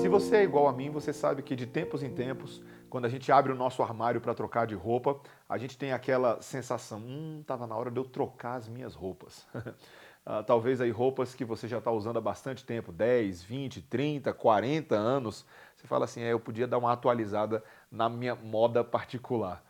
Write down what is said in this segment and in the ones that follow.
Se você é igual a mim, você sabe que de tempos em tempos, quando a gente abre o nosso armário para trocar de roupa, a gente tem aquela sensação: hum, estava na hora de eu trocar as minhas roupas. Uh, talvez aí roupas que você já está usando há bastante tempo 10, 20, 30, 40 anos. Você fala assim: é, eu podia dar uma atualizada na minha moda particular.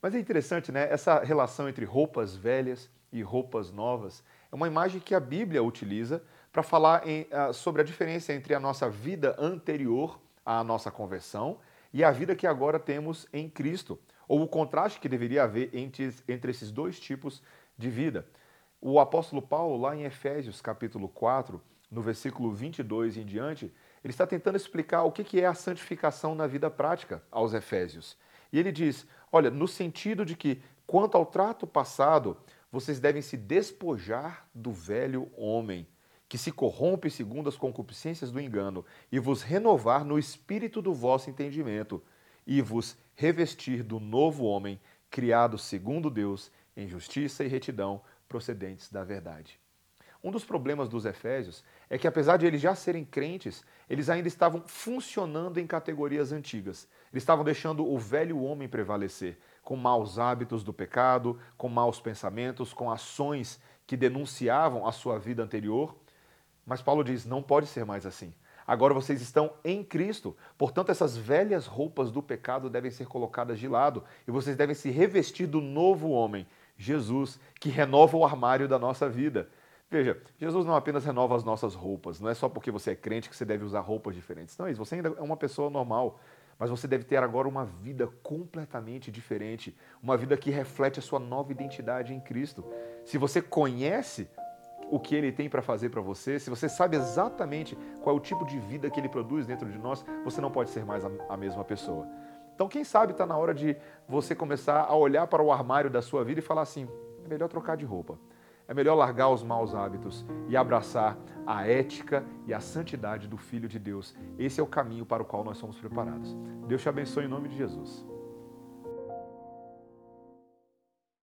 Mas é interessante, né? Essa relação entre roupas velhas e roupas novas é uma imagem que a Bíblia utiliza para falar em, uh, sobre a diferença entre a nossa vida anterior à nossa conversão e a vida que agora temos em Cristo, ou o contraste que deveria haver entre, entre esses dois tipos de vida. O apóstolo Paulo, lá em Efésios capítulo 4, no versículo 22 em diante, ele está tentando explicar o que é a santificação na vida prática aos Efésios. E ele diz: olha, no sentido de que, quanto ao trato passado, vocês devem se despojar do velho homem, que se corrompe segundo as concupiscências do engano, e vos renovar no espírito do vosso entendimento, e vos revestir do novo homem, criado segundo Deus, em justiça e retidão procedentes da verdade. Um dos problemas dos Efésios é que, apesar de eles já serem crentes, eles ainda estavam funcionando em categorias antigas. Eles estavam deixando o velho homem prevalecer, com maus hábitos do pecado, com maus pensamentos, com ações que denunciavam a sua vida anterior. Mas Paulo diz: não pode ser mais assim. Agora vocês estão em Cristo, portanto, essas velhas roupas do pecado devem ser colocadas de lado e vocês devem se revestir do novo homem, Jesus, que renova o armário da nossa vida. Veja, Jesus não apenas renova as nossas roupas, não é só porque você é crente que você deve usar roupas diferentes. Não é isso, você ainda é uma pessoa normal, mas você deve ter agora uma vida completamente diferente, uma vida que reflete a sua nova identidade em Cristo. Se você conhece o que ele tem para fazer para você, se você sabe exatamente qual é o tipo de vida que ele produz dentro de nós, você não pode ser mais a mesma pessoa. Então, quem sabe está na hora de você começar a olhar para o armário da sua vida e falar assim: é melhor trocar de roupa. É melhor largar os maus hábitos e abraçar a ética e a santidade do Filho de Deus. Esse é o caminho para o qual nós somos preparados. Deus te abençoe em nome de Jesus.